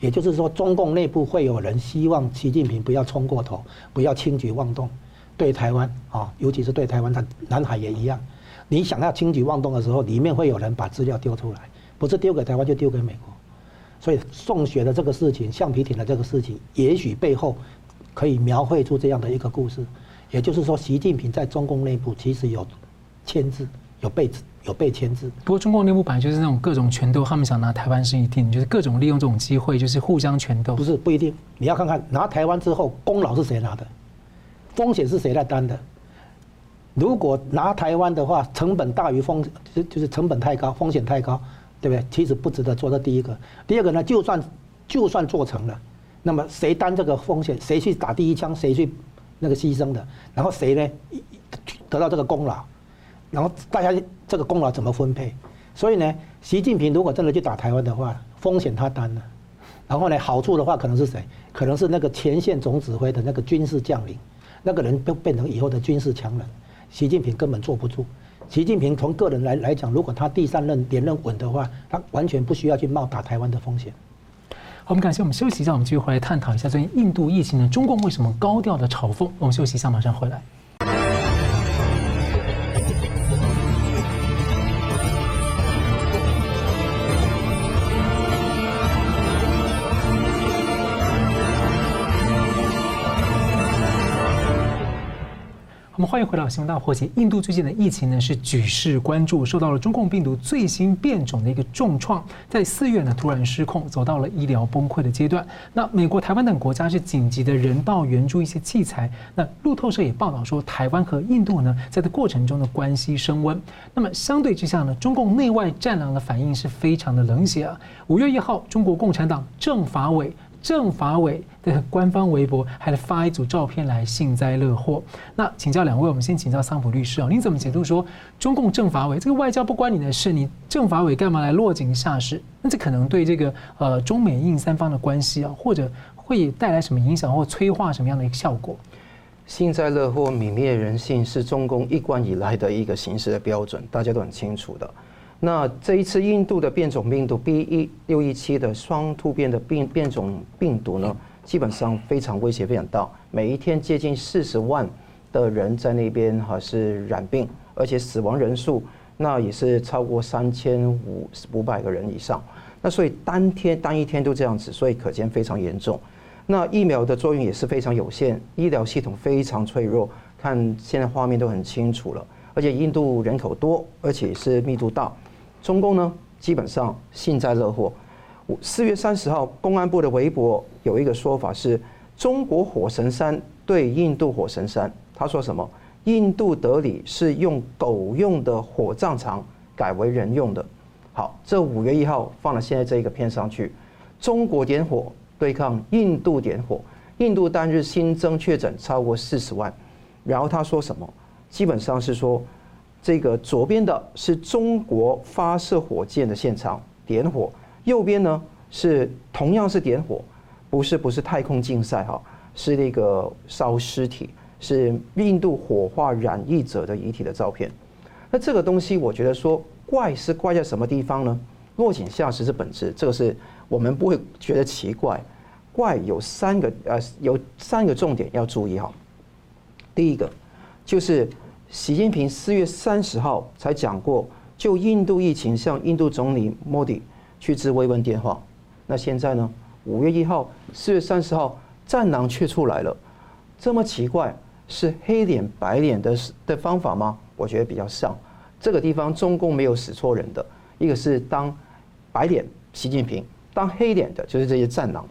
也就是说，中共内部会有人希望习近平不要冲过头，不要轻举妄动，对台湾啊，尤其是对台湾，它南海也一样。你想要轻举妄动的时候，里面会有人把资料丢出来，不是丢给台湾就丢给美国。所以送学的这个事情，橡皮艇的这个事情，也许背后可以描绘出这样的一个故事。也就是说，习近平在中共内部其实有牵制，有被有被牵制。不过中共内部本来就是那种各种权斗，他们想拿台湾是一定，就是各种利用这种机会，就是互相权斗。不是不一定，你要看看拿台湾之后，功劳是谁拿的，风险是谁来担的。如果拿台湾的话，成本大于风，就是成本太高，风险太高，对不对？其实不值得做。这第一个，第二个呢，就算就算做成了，那么谁担这个风险？谁去打第一枪？谁去那个牺牲的？然后谁呢得到这个功劳？然后大家这个功劳怎么分配？所以呢，习近平如果真的去打台湾的话，风险他担了。然后呢，好处的话可能是谁？可能是那个前线总指挥的那个军事将领，那个人都变成以后的军事强人。习近平根本坐不住。习近平从个人来来讲，如果他第三任连任稳的话，他完全不需要去冒打台湾的风险。好，我们感谢我们休息一下，我们继续回来探讨一下最近印度疫情呢，中共为什么高调的嘲讽？我们休息一下，马上回来。我们欢迎回到新闻大破解。印度最近的疫情呢是举世关注，受到了中共病毒最新变种的一个重创，在四月呢突然失控，走到了医疗崩溃的阶段。那美国、台湾等国家是紧急的人道援助一些器材。那路透社也报道说，台湾和印度呢在这过程中的关系升温。那么相对之下呢，中共内外战狼的反应是非常的冷血啊。五月一号，中国共产党政法委。政法委的官方微博还发一组照片来幸灾乐祸。那请教两位，我们先请教桑普律师哦，您怎么解读说中共政法委这个外交不关你的事，你政法委干嘛来落井下石？那这可能对这个呃中美印三方的关系啊，或者会带来什么影响或催化什么样的一个效果？幸灾乐祸、泯灭人性是中共一贯以来的一个行事的标准，大家都很清楚的。那这一次印度的变种病毒 B 一六一七的双突变的变变种病毒呢，基本上非常威胁非常大，每一天接近四十万的人在那边哈是染病，而且死亡人数那也是超过三千五五百个人以上。那所以当天单一天都这样子，所以可见非常严重。那疫苗的作用也是非常有限，医疗系统非常脆弱，看现在画面都很清楚了。而且印度人口多，而且是密度大。中共呢，基本上幸灾乐祸。四月三十号，公安部的微博有一个说法是：中国火神山对印度火神山。他说什么？印度德里是用狗用的火葬场改为人用的。好，这五月一号放了现在这一个片上去，中国点火对抗印度点火，印度单日新增确诊超过四十万。然后他说什么？基本上是说。这个左边的是中国发射火箭的现场点火，右边呢是同样是点火，不是不是太空竞赛哈，是那个烧尸体，是印度火化染疫者的遗体的照片。那这个东西我觉得说怪是怪在什么地方呢？落井下石是本质，这个是我们不会觉得奇怪。怪有三个呃有三个重点要注意哈。第一个就是。习近平四月三十号才讲过，就印度疫情向印度总理莫迪去致慰问电话。那现在呢？五月一号，四月三十号，战狼却出来了，这么奇怪，是黑脸白脸的的方法吗？我觉得比较像。这个地方中共没有使错人的，一个是当白脸习近平，当黑脸的就是这些战狼。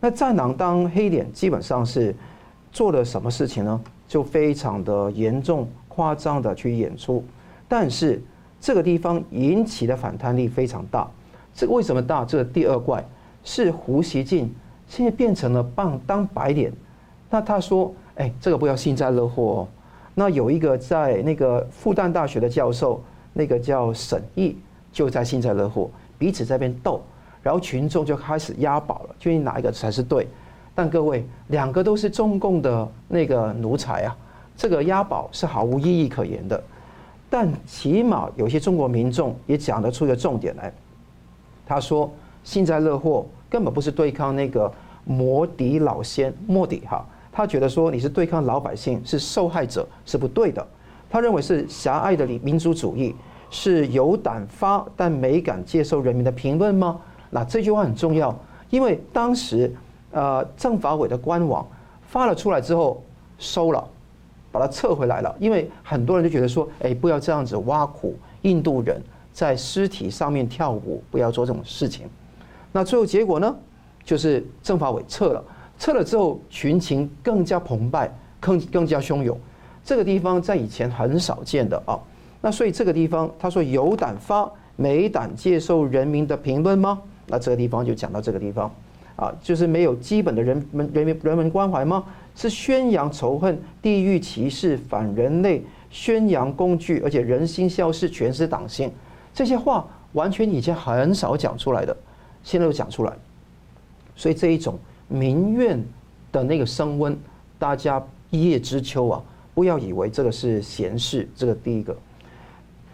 那战狼当黑脸，基本上是做了什么事情呢？就非常的严重。夸张的去演出，但是这个地方引起的反弹力非常大。这个为什么大？这个第二怪是胡锡进现在变成了棒当白脸。那他说：“哎，这个不要幸灾乐祸哦。”那有一个在那个复旦大学的教授，那个叫沈毅，就在幸灾乐祸，彼此在边斗，然后群众就开始押宝了，究竟哪一个才是对？但各位，两个都是中共的那个奴才啊。这个押宝是毫无意义可言的，但起码有些中国民众也讲得出一个重点来。他说：“幸灾乐祸根本不是对抗那个摩迪老仙，莫迪哈，他觉得说你是对抗老百姓，是受害者是不对的。他认为是狭隘的民族主义，是有胆发但没敢接受人民的评论吗？那这句话很重要，因为当时呃政法委的官网发了出来之后收了。”把它撤回来了，因为很多人就觉得说，哎，不要这样子挖苦印度人在尸体上面跳舞，不要做这种事情。那最后结果呢，就是政法委撤了，撤了之后群情更加澎湃，更更加汹涌。这个地方在以前很少见的啊。那所以这个地方他说有胆发，没胆接受人民的评论吗？那这个地方就讲到这个地方啊，就是没有基本的人们人民人文关怀吗？是宣扬仇恨、地域歧视、反人类、宣扬工具，而且人心消失，全是党性。这些话完全以前很少讲出来的，现在又讲出来。所以这一种民怨的那个升温，大家一叶知秋啊！不要以为这个是闲事。这个第一个，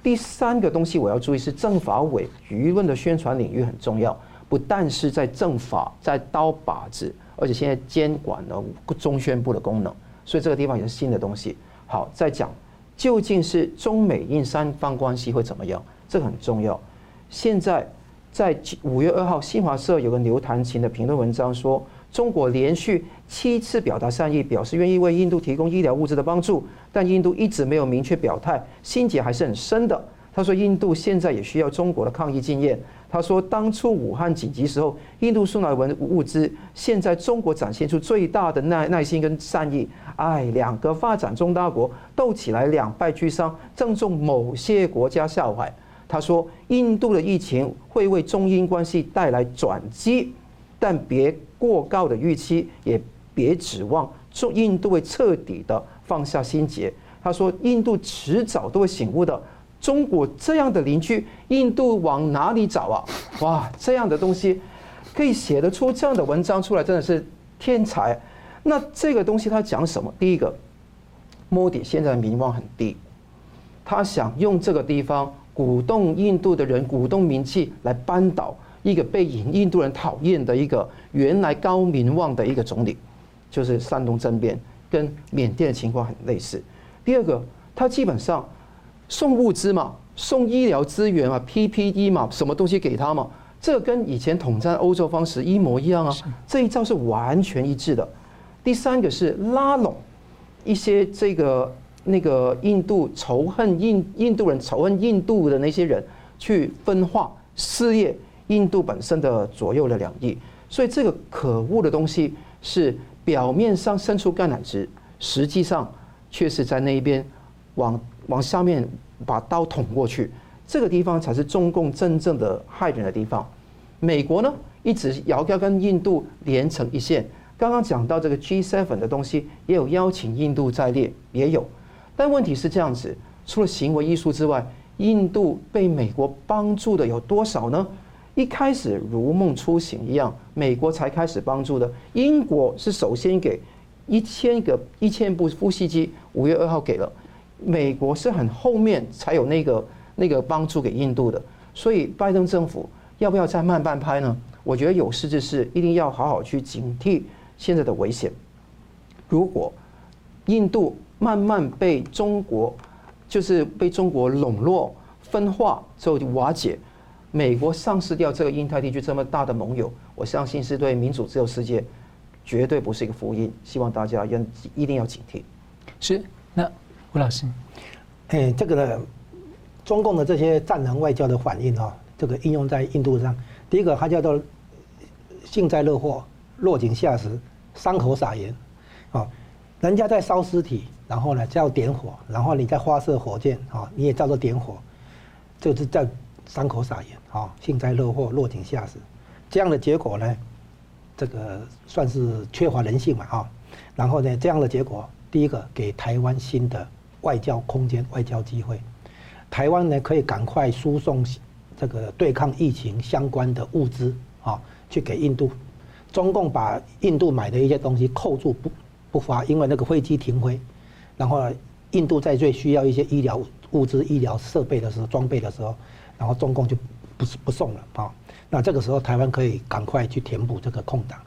第三个东西我要注意是政法委舆论的宣传领域很重要，不但是在政法，在刀把子。而且现在监管了中宣部的功能，所以这个地方也是新的东西。好，再讲究竟是中美印三方关系会怎么样？这个很重要。现在在五月二号，新华社有个刘弹琴的评论文章说，中国连续七次表达善意，表示愿意为印度提供医疗物资的帮助，但印度一直没有明确表态，心结还是很深的。他说，印度现在也需要中国的抗疫经验。他说，当初武汉紧急时候，印度送来文物资，现在中国展现出最大的耐耐心跟善意。哎，两个发展中大国斗起来两败俱伤，正中某些国家下怀。他说，印度的疫情会为中英关系带来转机，但别。过高的预期，也别指望中印度会彻底的放下心结。他说，印度迟早都会醒悟的。中国这样的邻居，印度往哪里找啊？哇，这样的东西可以写得出这样的文章出来，真的是天才。那这个东西他讲什么？第一个，莫迪现在名望很低，他想用这个地方鼓动印度的人，鼓动民气来扳倒。一个被引印度人讨厌的一个原来高名望的一个总理，就是山东政变跟缅甸的情况很类似。第二个，他基本上送物资嘛，送医疗资源嘛，PPE 嘛，什么东西给他嘛，这跟以前统战欧洲方式一模一样啊，这一招是完全一致的。第三个是拉拢一些这个那个印度仇恨印印度人仇恨印度的那些人去分化撕裂。印度本身的左右的两翼，所以这个可恶的东西是表面上伸出橄榄枝，实际上却是在那一边往往下面把刀捅过去。这个地方才是中共真正的害人的地方。美国呢，一直要要跟印度连成一线。刚刚讲到这个 G7 的东西，也有邀请印度在列，也有。但问题是这样子，除了行为艺术之外，印度被美国帮助的有多少呢？一开始如梦初醒一样，美国才开始帮助的。英国是首先给一千个一千部呼吸机，五月二号给了。美国是很后面才有那个那个帮助给印度的。所以拜登政府要不要再慢半拍呢？我觉得有事之士一定要好好去警惕现在的危险。如果印度慢慢被中国就是被中国笼络分化之后瓦解。美国丧失掉这个印太地区这么大的盟友，我相信是对民主自由世界绝对不是一个福音。希望大家要一定要警惕。是，那吴老师，哎，这个呢，中共的这些战狼外交的反应啊，这个应用在印度上，第一个它叫做幸灾乐祸、落井下石、伤口撒盐啊，人家在烧尸体，然后呢叫点火，然后你再发射火箭啊，你也叫做点火，就是在。伤口撒盐啊，幸灾乐祸，落井下石，这样的结果呢，这个算是缺乏人性嘛啊。然后呢，这样的结果，第一个给台湾新的外交空间、外交机会，台湾呢可以赶快输送这个对抗疫情相关的物资啊，去给印度。中共把印度买的一些东西扣住不不发，因为那个飞机停飞。然后印度在最需要一些医疗物资、医疗设备的时候、装备的时候。然后中共就不是不送了啊，那这个时候台湾可以赶快去填补这个空档，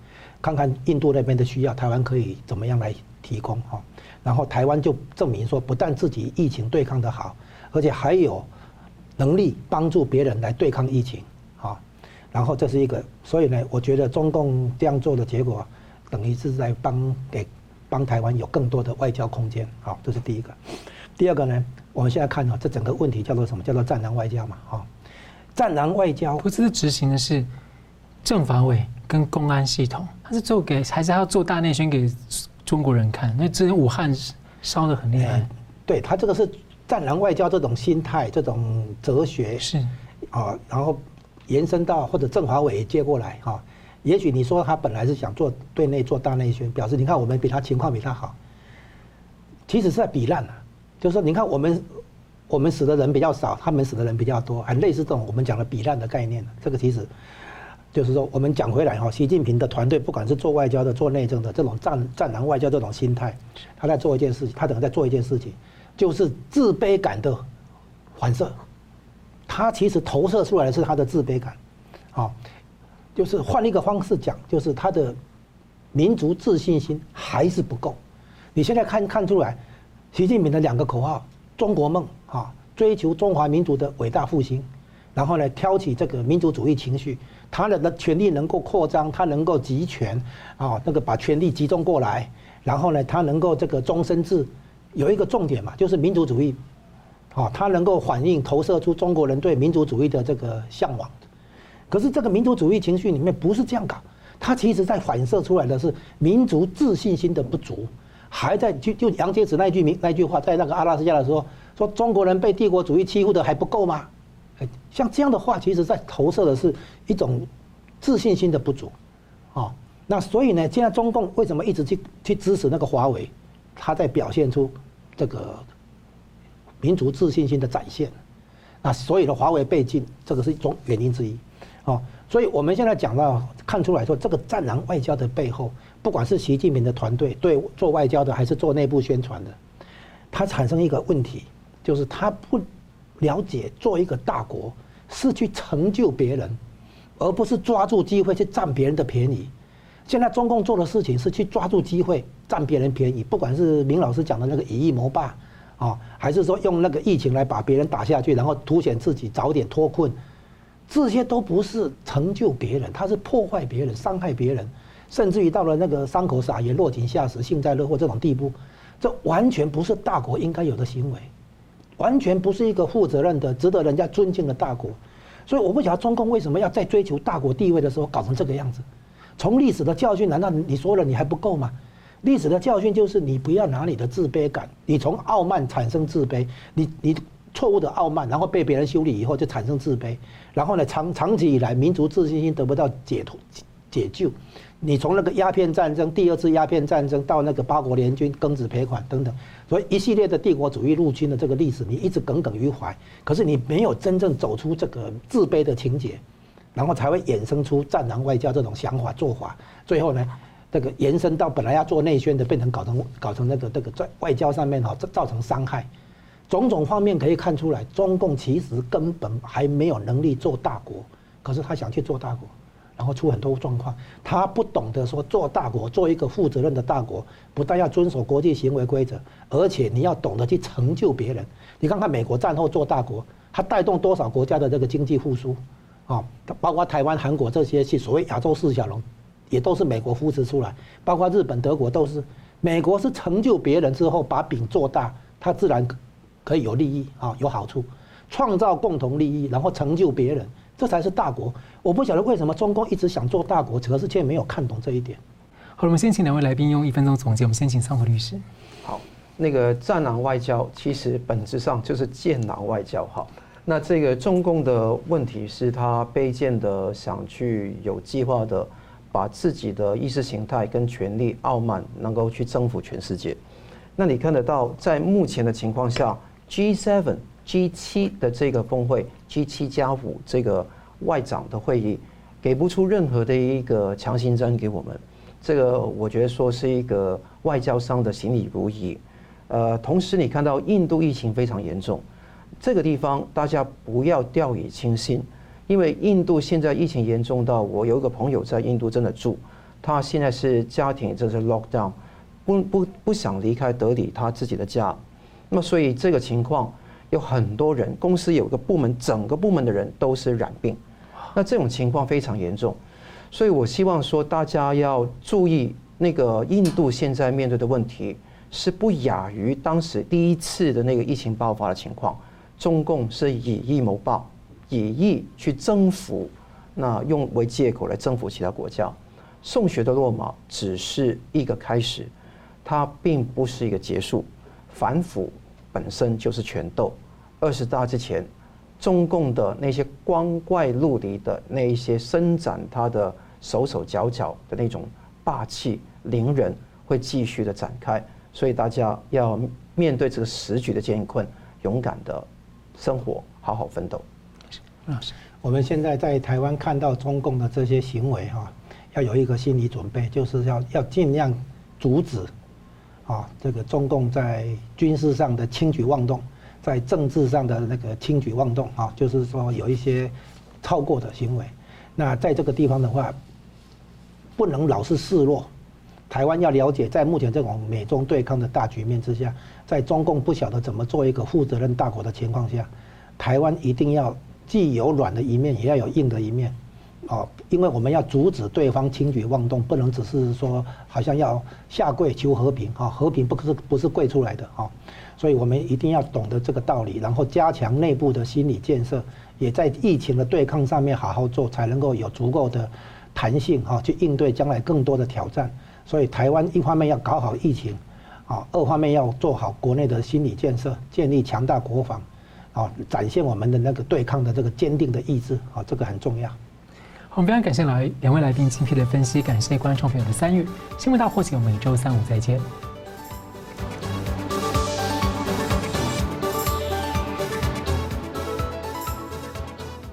看看印度那边的需要，台湾可以怎么样来提供哈。然后台湾就证明说，不但自己疫情对抗得好，而且还有能力帮助别人来对抗疫情啊。然后这是一个，所以呢，我觉得中共这样做的结果，等于是在帮给帮台湾有更多的外交空间啊。这是第一个。第二个呢，我们现在看到这整个问题叫做什么？叫做战狼外交嘛，哈，战狼外交。不是执行的是政法委跟公安系统，他是做给还是要做大内宣给中国人看？那之前武汉烧的很厉害。对他这个是战狼外交这种心态、这种哲学是啊，然后延伸到或者政法委接过来哈。也许你说他本来是想做对内做大内宣，表示你看我们比他情况比他好，其实是在比烂了。就是说，你看我们，我们死的人比较少，他们死的人比较多，很类似这种我们讲的比烂的概念。这个其实就是说，我们讲回来哈，习近平的团队不管是做外交的、做内政的，这种战战狼外交这种心态，他在做一件事情，他等于在做一件事情，就是自卑感的反射。他其实投射出来的是他的自卑感，啊，就是换一个方式讲，就是他的民族自信心还是不够。你现在看看出来。习近平的两个口号：中国梦啊，追求中华民族的伟大复兴，然后呢，挑起这个民族主义情绪，他的权力能够扩张，他能够集权，啊，那个把权力集中过来，然后呢，他能够这个终身制，有一个重点嘛，就是民族主义，啊，他能够反映投射出中国人对民族主义的这个向往。可是这个民族主义情绪里面不是这样搞，他其实在反射出来的是民族自信心的不足，还在就就杨洁篪那句名那句话，在那个阿拉斯加的时候说中国人被帝国主义欺负的还不够吗？像这样的话，其实在投射的是一种自信心的不足，啊，那所以呢，现在中共为什么一直去去支持那个华为？他在表现出这个民族自信心的展现，那所以呢，华为被禁，这个是一种原因之一，啊，所以我们现在讲到看出来说，这个战狼外交的背后，不管是习近平的团队对做外交的，还是做内部宣传的，它产生一个问题，就是他不。了解，做一个大国是去成就别人，而不是抓住机会去占别人的便宜。现在中共做的事情是去抓住机会占别人便宜，不管是明老师讲的那个以疫谋霸啊，还是说用那个疫情来把别人打下去，然后凸显自己早点脱困，这些都不是成就别人，他是破坏别人、伤害别人，甚至于到了那个伤口撒盐、落井下石、幸灾乐祸这种地步，这完全不是大国应该有的行为。完全不是一个负责任的、值得人家尊敬的大国，所以我不晓得中共为什么要在追求大国地位的时候搞成这个样子。从历史的教训，难道你说了你还不够吗？历史的教训就是你不要拿你的自卑感，你从傲慢产生自卑，你你错误的傲慢，然后被别人修理以后就产生自卑，然后呢，长长期以来民族自信心得不到解脱解救。你从那个鸦片战争，第二次鸦片战争到那个八国联军庚子赔款等等，所以一系列的帝国主义入侵的这个历史，你一直耿耿于怀。可是你没有真正走出这个自卑的情节，然后才会衍生出战狼外交这种想法做法。最后呢，这个延伸到本来要做内宣的，变成搞成搞成那个这个在外交上面哈，造成伤害。种种方面可以看出来，中共其实根本还没有能力做大国，可是他想去做大国。然后出很多状况，他不懂得说做大国，做一个负责任的大国，不但要遵守国际行为规则，而且你要懂得去成就别人。你看看美国战后做大国，它带动多少国家的这个经济复苏，啊，包括台湾、韩国这些是所谓亚洲四小龙，也都是美国扶持出来。包括日本、德国都是，美国是成就别人之后把饼做大，它自然可以有利益啊，有好处，创造共同利益，然后成就别人。这才是大国，我不晓得为什么中共一直想做大国，可是却没有看懂这一点。好，我们先请两位来宾用一分钟总结。我们先请桑和律师。好，那个战狼外交其实本质上就是战狼外交。哈，那这个中共的问题是他卑贱的想去有计划的把自己的意识形态跟权力傲慢能够去征服全世界。那你看得到，在目前的情况下，G7。G7 的这个峰会，G 七加五这个外长的会议，给不出任何的一个强心针给我们。这个我觉得说是一个外交上的行礼如仪。呃，同时你看到印度疫情非常严重，这个地方大家不要掉以轻心，因为印度现在疫情严重到我有一个朋友在印度真的住，他现在是家庭这是 lockdown，不不不想离开德里他自己的家，那么所以这个情况。有很多人，公司有个部门，整个部门的人都是染病，那这种情况非常严重，所以我希望说大家要注意，那个印度现在面对的问题是不亚于当时第一次的那个疫情爆发的情况。中共是以疫谋霸，以疫去征服，那用为借口来征服其他国家。送学的落马只是一个开始，它并不是一个结束，反腐。本身就是权斗。二十大之前，中共的那些光怪陆离的那一些伸展他的手手脚脚的那种霸气凌人，会继续的展开。所以大家要面对这个时局的艰困，勇敢的生活，好好奋斗。老师，我们现在在台湾看到中共的这些行为哈，要有一个心理准备，就是要要尽量阻止。啊，这个中共在军事上的轻举妄动，在政治上的那个轻举妄动啊，就是说有一些超过的行为。那在这个地方的话，不能老是示弱。台湾要了解，在目前这种美中对抗的大局面之下，在中共不晓得怎么做一个负责任大国的情况下，台湾一定要既有软的一面，也要有硬的一面。哦，因为我们要阻止对方轻举妄动，不能只是说好像要下跪求和平啊，和平不是不是跪出来的啊，所以我们一定要懂得这个道理，然后加强内部的心理建设，也在疫情的对抗上面好好做，才能够有足够的弹性啊，去应对将来更多的挑战。所以台湾一方面要搞好疫情，啊，二方面要做好国内的心理建设，建立强大国防，啊，展现我们的那个对抗的这个坚定的意志，啊，这个很重要。我们非常感谢来两位来宾精辟的分析，感谢观众朋友的参与。新闻大破解，我们每周三五再见。